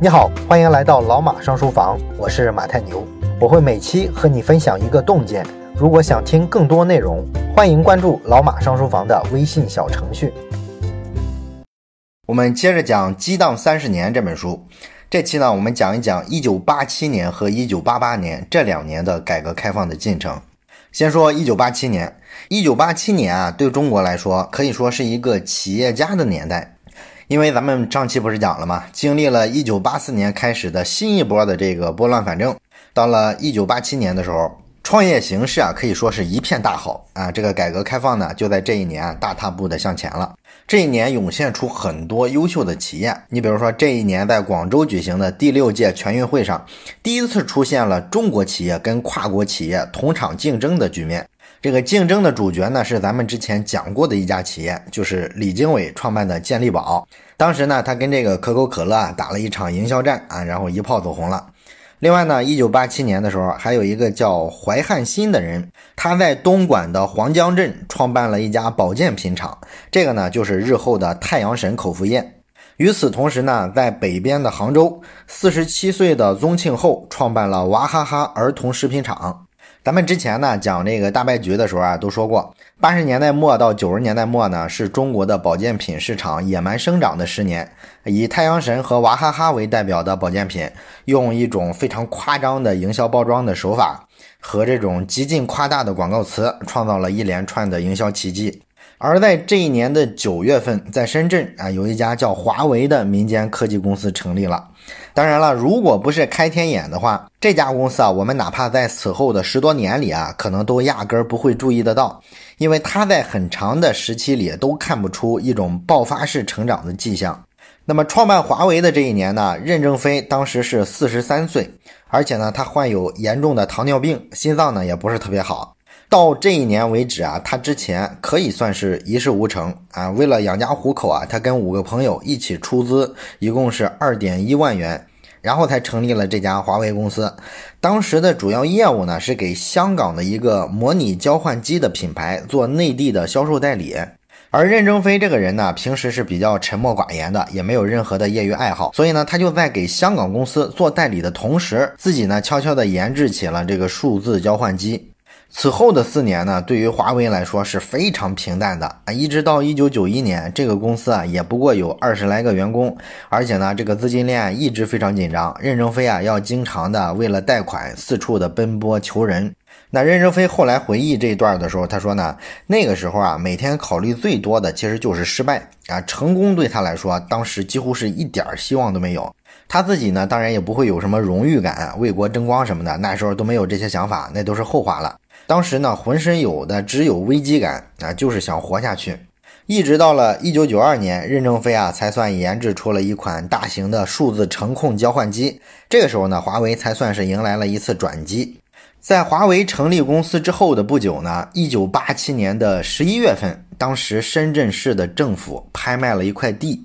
你好，欢迎来到老马上书房，我是马太牛，我会每期和你分享一个洞见。如果想听更多内容，欢迎关注老马上书房的微信小程序。我们接着讲《激荡三十年》这本书，这期呢，我们讲一讲1987年和1988年这两年的改革开放的进程。先说1987年，1987年啊，对中国来说可以说是一个企业家的年代。因为咱们上期不是讲了吗？经历了一九八四年开始的新一波的这个拨乱反正，到了一九八七年的时候，创业形势啊可以说是一片大好啊。这个改革开放呢，就在这一年大踏步的向前了。这一年涌现出很多优秀的企业，你比如说这一年在广州举行的第六届全运会上，第一次出现了中国企业跟跨国企业同场竞争的局面。这个竞争的主角呢，是咱们之前讲过的一家企业，就是李经纬创办的健力宝。当时呢，他跟这个可口可乐啊打了一场营销战啊，然后一炮走红了。另外呢，一九八七年的时候，还有一个叫怀汉新的人，他在东莞的黄江镇创办了一家保健品厂，这个呢就是日后的太阳神口服液。与此同时呢，在北边的杭州，四十七岁的宗庆后创办了娃哈哈儿童食品厂。咱们之前呢讲这个大败局的时候啊，都说过，八十年代末到九十年代末呢，是中国的保健品市场野蛮生长的十年。以太阳神和娃哈哈为代表的保健品，用一种非常夸张的营销包装的手法和这种极尽夸大的广告词，创造了一连串的营销奇迹。而在这一年的九月份，在深圳啊，有一家叫华为的民间科技公司成立了。当然了，如果不是开天眼的话，这家公司啊，我们哪怕在此后的十多年里啊，可能都压根儿不会注意得到，因为它在很长的时期里都看不出一种爆发式成长的迹象。那么，创办华为的这一年呢，任正非当时是四十三岁，而且呢，他患有严重的糖尿病，心脏呢也不是特别好。到这一年为止啊，他之前可以算是一事无成啊。为了养家糊口啊，他跟五个朋友一起出资，一共是二点一万元，然后才成立了这家华为公司。当时的主要业务呢，是给香港的一个模拟交换机的品牌做内地的销售代理。而任正非这个人呢，平时是比较沉默寡言的，也没有任何的业余爱好，所以呢，他就在给香港公司做代理的同时，自己呢悄悄地研制起了这个数字交换机。此后的四年呢，对于华为来说是非常平淡的啊，一直到一九九一年，这个公司啊也不过有二十来个员工，而且呢，这个资金链一直非常紧张，任正非啊要经常的为了贷款四处的奔波求人。那任正非后来回忆这一段的时候，他说呢，那个时候啊，每天考虑最多的其实就是失败啊，成功对他来说，当时几乎是一点希望都没有。他自己呢，当然也不会有什么荣誉感、为国争光什么的，那时候都没有这些想法，那都是后话了。当时呢，浑身有的只有危机感啊，就是想活下去。一直到了一九九二年，任正非啊才算研制出了一款大型的数字程控交换机。这个时候呢，华为才算是迎来了一次转机。在华为成立公司之后的不久呢，一九八七年的十一月份，当时深圳市的政府拍卖了一块地，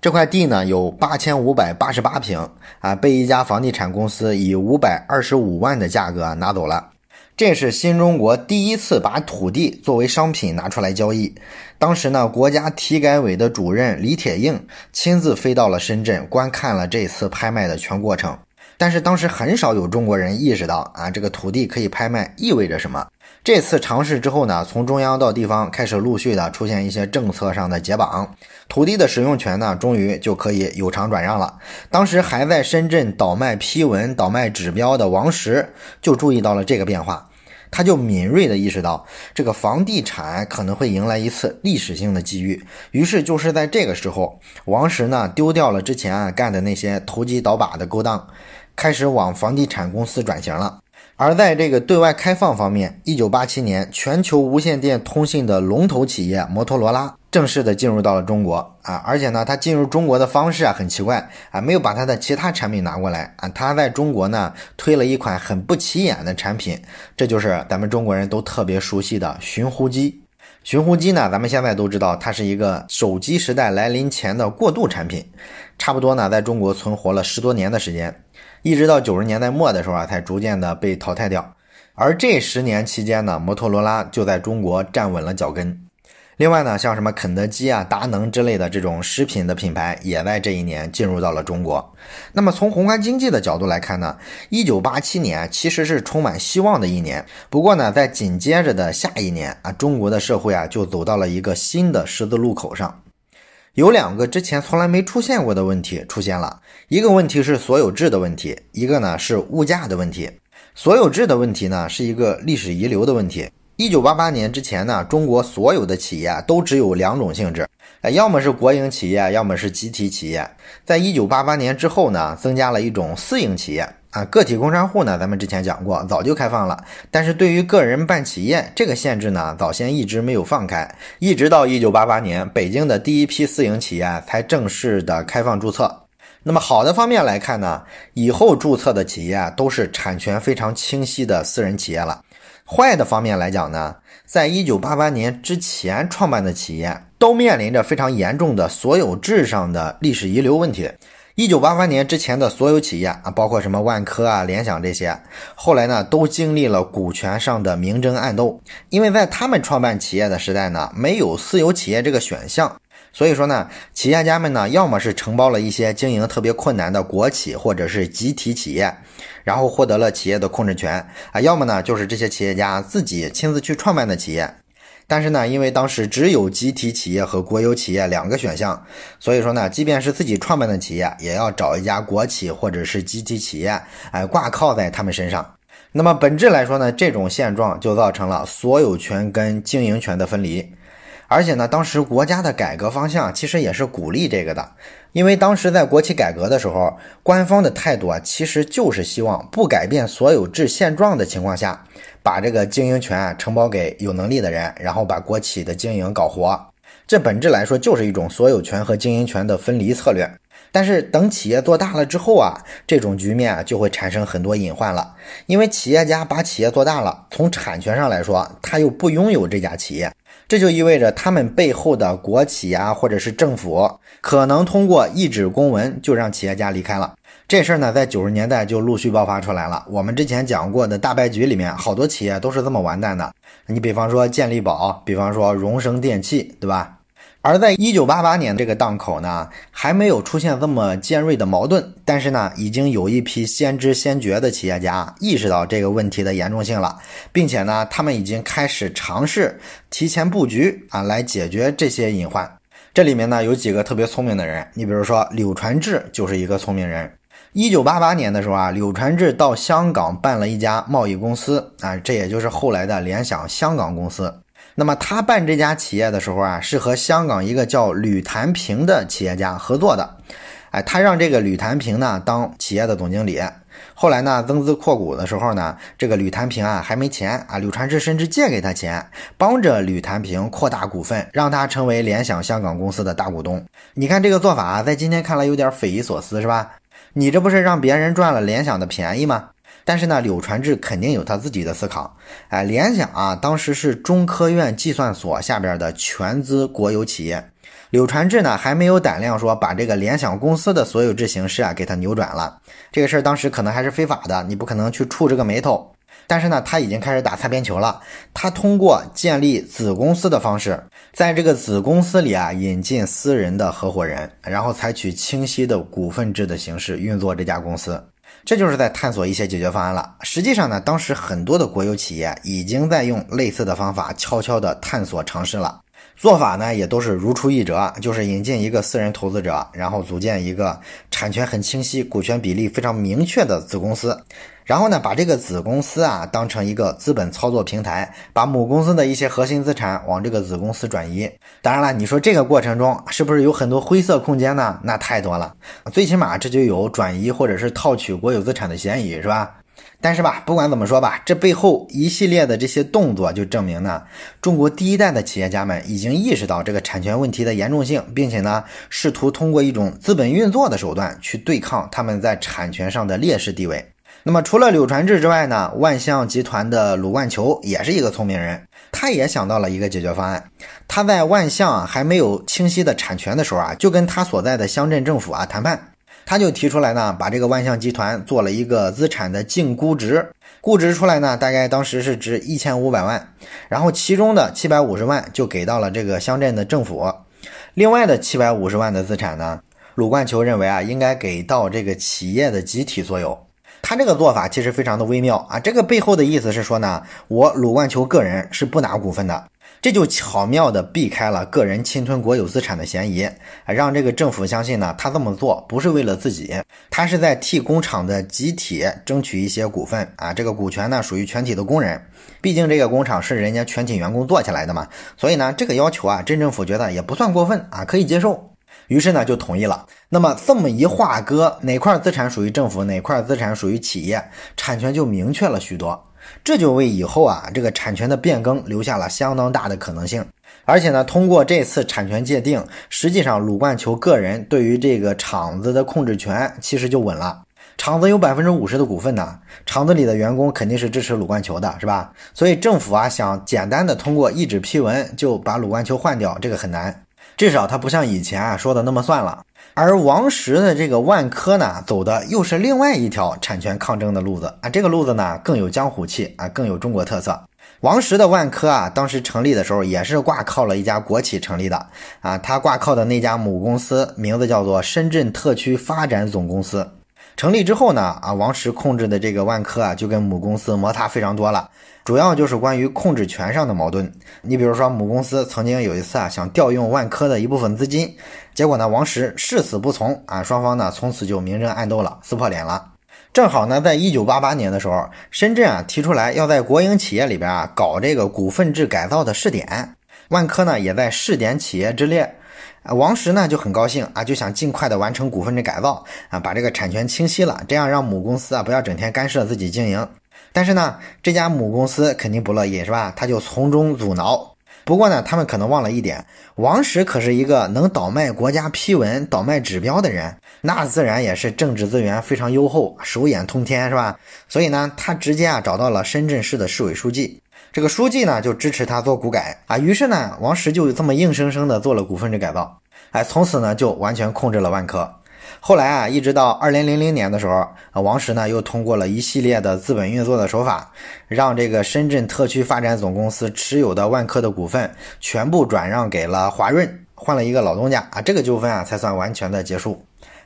这块地呢有八千五百八十八平啊，被一家房地产公司以五百二十五万的价格拿走了。这是新中国第一次把土地作为商品拿出来交易。当时呢，国家体改委的主任李铁映亲自飞到了深圳，观看了这次拍卖的全过程。但是当时很少有中国人意识到啊，这个土地可以拍卖意味着什么。这次尝试之后呢，从中央到地方开始陆续的出现一些政策上的解绑，土地的使用权呢，终于就可以有偿转让了。当时还在深圳倒卖批文、倒卖指标的王石就注意到了这个变化，他就敏锐的意识到这个房地产可能会迎来一次历史性的机遇。于是就是在这个时候，王石呢丢掉了之前啊干的那些投机倒把的勾当，开始往房地产公司转型了。而在这个对外开放方面，一九八七年，全球无线电通信的龙头企业摩托罗拉正式的进入到了中国啊！而且呢，它进入中国的方式啊很奇怪啊，没有把它的其他产品拿过来啊，它在中国呢推了一款很不起眼的产品，这就是咱们中国人都特别熟悉的寻呼机。寻呼机呢，咱们现在都知道，它是一个手机时代来临前的过渡产品，差不多呢，在中国存活了十多年的时间。一直到九十年代末的时候啊，才逐渐的被淘汰掉。而这十年期间呢，摩托罗拉就在中国站稳了脚跟。另外呢，像什么肯德基啊、达能之类的这种食品的品牌，也在这一年进入到了中国。那么从宏观经济的角度来看呢，一九八七年其实是充满希望的一年。不过呢，在紧接着的下一年啊，中国的社会啊就走到了一个新的十字路口上，有两个之前从来没出现过的问题出现了。一个问题是所有制的问题，一个呢是物价的问题。所有制的问题呢是一个历史遗留的问题。一九八八年之前呢，中国所有的企业都只有两种性质，呃，要么是国营企业，要么是集体企业。在一九八八年之后呢，增加了一种私营企业啊，个体工商户呢，咱们之前讲过，早就开放了。但是对于个人办企业这个限制呢，早先一直没有放开，一直到一九八八年，北京的第一批私营企业才正式的开放注册。那么好的方面来看呢，以后注册的企业都是产权非常清晰的私人企业了。坏的方面来讲呢，在一九八八年之前创办的企业都面临着非常严重的所有制上的历史遗留问题。一九八八年之前的所有企业啊，包括什么万科啊、联想这些，后来呢都经历了股权上的明争暗斗，因为在他们创办企业的时代呢，没有私有企业这个选项。所以说呢，企业家们呢，要么是承包了一些经营特别困难的国企或者是集体企业，然后获得了企业的控制权啊；要么呢，就是这些企业家自己亲自去创办的企业。但是呢，因为当时只有集体企业和国有企业两个选项，所以说呢，即便是自己创办的企业，也要找一家国企或者是集体企业，哎，挂靠在他们身上。那么本质来说呢，这种现状就造成了所有权跟经营权的分离。而且呢，当时国家的改革方向其实也是鼓励这个的，因为当时在国企改革的时候，官方的态度啊，其实就是希望不改变所有制现状的情况下，把这个经营权承包给有能力的人，然后把国企的经营搞活。这本质来说就是一种所有权和经营权的分离策略。但是等企业做大了之后啊，这种局面啊就会产生很多隐患了，因为企业家把企业做大了，从产权上来说，他又不拥有这家企业。这就意味着他们背后的国企啊，或者是政府，可能通过一纸公文就让企业家离开了。这事儿呢，在九十年代就陆续爆发出来了。我们之前讲过的大败局里面，好多企业都是这么完蛋的。你比方说健力宝，比方说荣升电器，对吧？而在一九八八年这个档口呢，还没有出现这么尖锐的矛盾，但是呢，已经有一批先知先觉的企业家意识到这个问题的严重性了，并且呢，他们已经开始尝试提前布局啊，来解决这些隐患。这里面呢，有几个特别聪明的人，你比如说柳传志就是一个聪明人。一九八八年的时候啊，柳传志到香港办了一家贸易公司啊，这也就是后来的联想香港公司。那么他办这家企业的时候啊，是和香港一个叫吕谭平的企业家合作的，哎，他让这个吕谭平呢当企业的总经理。后来呢，增资扩股的时候呢，这个吕谭平啊还没钱啊，柳传志甚至借给他钱，帮着吕谭平扩大股份，让他成为联想香港公司的大股东。你看这个做法啊，在今天看来有点匪夷所思，是吧？你这不是让别人赚了联想的便宜吗？但是呢，柳传志肯定有他自己的思考。哎，联想啊，当时是中科院计算所下边的全资国有企业。柳传志呢，还没有胆量说把这个联想公司的所有制形式啊给他扭转了。这个事儿当时可能还是非法的，你不可能去触这个眉头。但是呢，他已经开始打擦边球了。他通过建立子公司的方式，在这个子公司里啊引进私人的合伙人，然后采取清晰的股份制的形式运作这家公司。这就是在探索一些解决方案了。实际上呢，当时很多的国有企业已经在用类似的方法悄悄地探索尝试了。做法呢也都是如出一辙，就是引进一个私人投资者，然后组建一个产权很清晰、股权比例非常明确的子公司，然后呢把这个子公司啊当成一个资本操作平台，把母公司的一些核心资产往这个子公司转移。当然了，你说这个过程中是不是有很多灰色空间呢？那太多了，最起码这就有转移或者是套取国有资产的嫌疑，是吧？但是吧，不管怎么说吧，这背后一系列的这些动作就证明呢，中国第一代的企业家们已经意识到这个产权问题的严重性，并且呢，试图通过一种资本运作的手段去对抗他们在产权上的劣势地位。那么除了柳传志之外呢，万象集团的鲁万球也是一个聪明人，他也想到了一个解决方案。他在万象还没有清晰的产权的时候啊，就跟他所在的乡镇政府啊谈判。他就提出来呢，把这个万象集团做了一个资产的净估值，估值出来呢，大概当时是值一千五百万，然后其中的七百五十万就给到了这个乡镇的政府，另外的七百五十万的资产呢，鲁冠球认为啊，应该给到这个企业的集体所有。他这个做法其实非常的微妙啊，这个背后的意思是说呢，我鲁冠球个人是不拿股份的。这就巧妙地避开了个人侵吞国有资产的嫌疑，让这个政府相信呢，他这么做不是为了自己，他是在替工厂的集体争取一些股份啊。这个股权呢属于全体的工人，毕竟这个工厂是人家全体员工做起来的嘛，所以呢这个要求啊，镇政府觉得也不算过分啊，可以接受，于是呢就同意了。那么这么一划割，哪块资产属于政府，哪块资产属于企业，产权就明确了许多。这就为以后啊这个产权的变更留下了相当大的可能性，而且呢，通过这次产权界定，实际上鲁冠球个人对于这个厂子的控制权其实就稳了。厂子有百分之五十的股份呢，厂子里的员工肯定是支持鲁冠球的，是吧？所以政府啊想简单的通过一纸批文就把鲁冠球换掉，这个很难，至少他不像以前啊说的那么算了。而王石的这个万科呢，走的又是另外一条产权抗争的路子啊，这个路子呢更有江湖气啊，更有中国特色。王石的万科啊，当时成立的时候也是挂靠了一家国企成立的啊，他挂靠的那家母公司名字叫做深圳特区发展总公司。成立之后呢，啊，王石控制的这个万科啊，就跟母公司摩擦非常多了，主要就是关于控制权上的矛盾。你比如说，母公司曾经有一次啊，想调用万科的一部分资金，结果呢，王石誓死不从啊，双方呢从此就明争暗斗了，撕破脸了。正好呢，在一九八八年的时候，深圳啊提出来要在国营企业里边啊搞这个股份制改造的试点，万科呢也在试点企业之列。王石呢就很高兴啊，就想尽快的完成股份制改造啊，把这个产权清晰了，这样让母公司啊不要整天干涉自己经营。但是呢，这家母公司肯定不乐意，是吧？他就从中阻挠。不过呢，他们可能忘了一点，王石可是一个能倒卖国家批文、倒卖指标的人，那自然也是政治资源非常优厚，手眼通天，是吧？所以呢，他直接啊找到了深圳市的市委书记。这个书记呢就支持他做股改啊，于是呢，王石就这么硬生生的做了股份制改造，哎，从此呢就完全控制了万科。后来啊，一直到二零零零年的时候啊，王石呢又通过了一系列的资本运作的手法，让这个深圳特区发展总公司持有的万科的股份全部转让给了华润，换了一个老东家啊，这个纠纷啊才算完全的结束。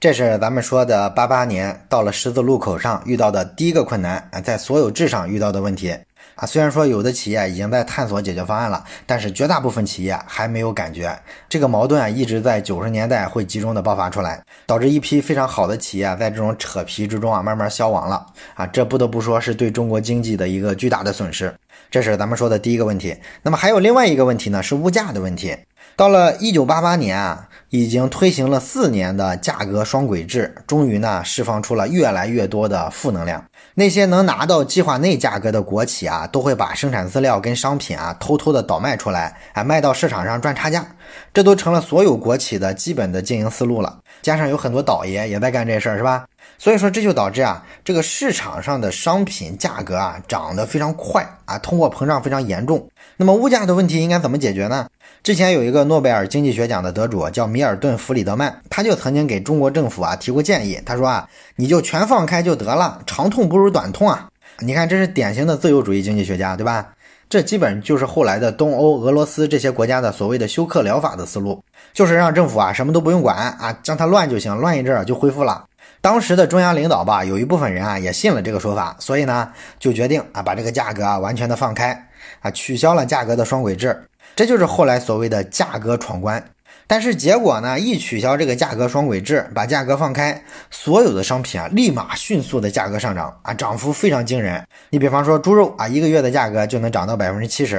这是咱们说的八八年到了十字路口上遇到的第一个困难啊，在所有制上遇到的问题。啊，虽然说有的企业已经在探索解决方案了，但是绝大部分企业还没有感觉。这个矛盾啊，一直在九十年代会集中的爆发出来，导致一批非常好的企业在这种扯皮之中啊，慢慢消亡了。啊，这不得不说是对中国经济的一个巨大的损失。这是咱们说的第一个问题。那么还有另外一个问题呢，是物价的问题。到了一九八八年啊，已经推行了四年的价格双轨制，终于呢释放出了越来越多的负能量。那些能拿到计划内价格的国企啊，都会把生产资料跟商品啊偷偷的倒卖出来，啊卖到市场上赚差价，这都成了所有国企的基本的经营思路了。加上有很多倒爷也在干这事儿，是吧？所以说这就导致啊，这个市场上的商品价格啊涨得非常快啊，通货膨胀非常严重。那么物价的问题应该怎么解决呢？之前有一个诺贝尔经济学奖的得主叫米尔顿·弗里德曼，他就曾经给中国政府啊提过建议。他说啊，你就全放开就得了，长痛不如短痛啊！你看，这是典型的自由主义经济学家，对吧？这基本就是后来的东欧、俄罗斯这些国家的所谓的休克疗法的思路，就是让政府啊什么都不用管啊，让它乱就行，乱一阵儿就恢复了。当时的中央领导吧，有一部分人啊也信了这个说法，所以呢就决定啊把这个价格啊完全的放开啊，取消了价格的双轨制。这就是后来所谓的价格闯关，但是结果呢？一取消这个价格双轨制，把价格放开，所有的商品啊，立马迅速的价格上涨啊，涨幅非常惊人。你比方说猪肉啊，一个月的价格就能涨到百分之七十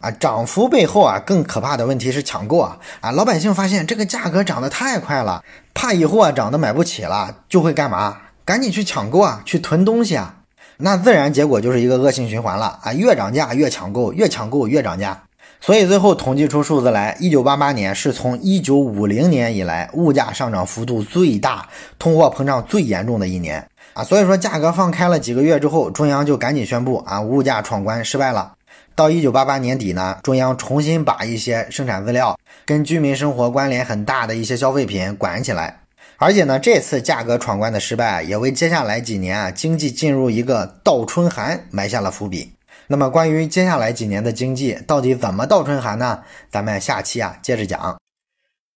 啊，涨幅背后啊，更可怕的问题是抢购啊啊！老百姓发现这个价格涨得太快了，怕以后啊涨得买不起了，就会干嘛？赶紧去抢购啊，去囤东西啊，那自然结果就是一个恶性循环了啊，越涨价越抢购，越抢购越涨价。所以最后统计出数字来，一九八八年是从一九五零年以来物价上涨幅度最大、通货膨胀最严重的一年啊！所以说价格放开了几个月之后，中央就赶紧宣布啊，物价闯关失败了。到一九八八年底呢，中央重新把一些生产资料跟居民生活关联很大的一些消费品管起来。而且呢，这次价格闯关的失败，也为接下来几年啊经济进入一个倒春寒埋下了伏笔。那么，关于接下来几年的经济到底怎么倒春寒呢？咱们下期啊接着讲。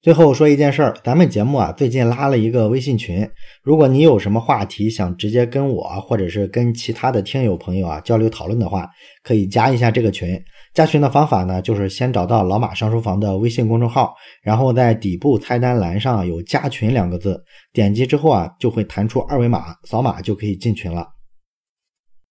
最后说一件事儿，咱们节目啊最近拉了一个微信群，如果你有什么话题想直接跟我或者是跟其他的听友朋友啊交流讨论的话，可以加一下这个群。加群的方法呢，就是先找到老马上书房的微信公众号，然后在底部菜单栏上有加群两个字，点击之后啊就会弹出二维码，扫码就可以进群了。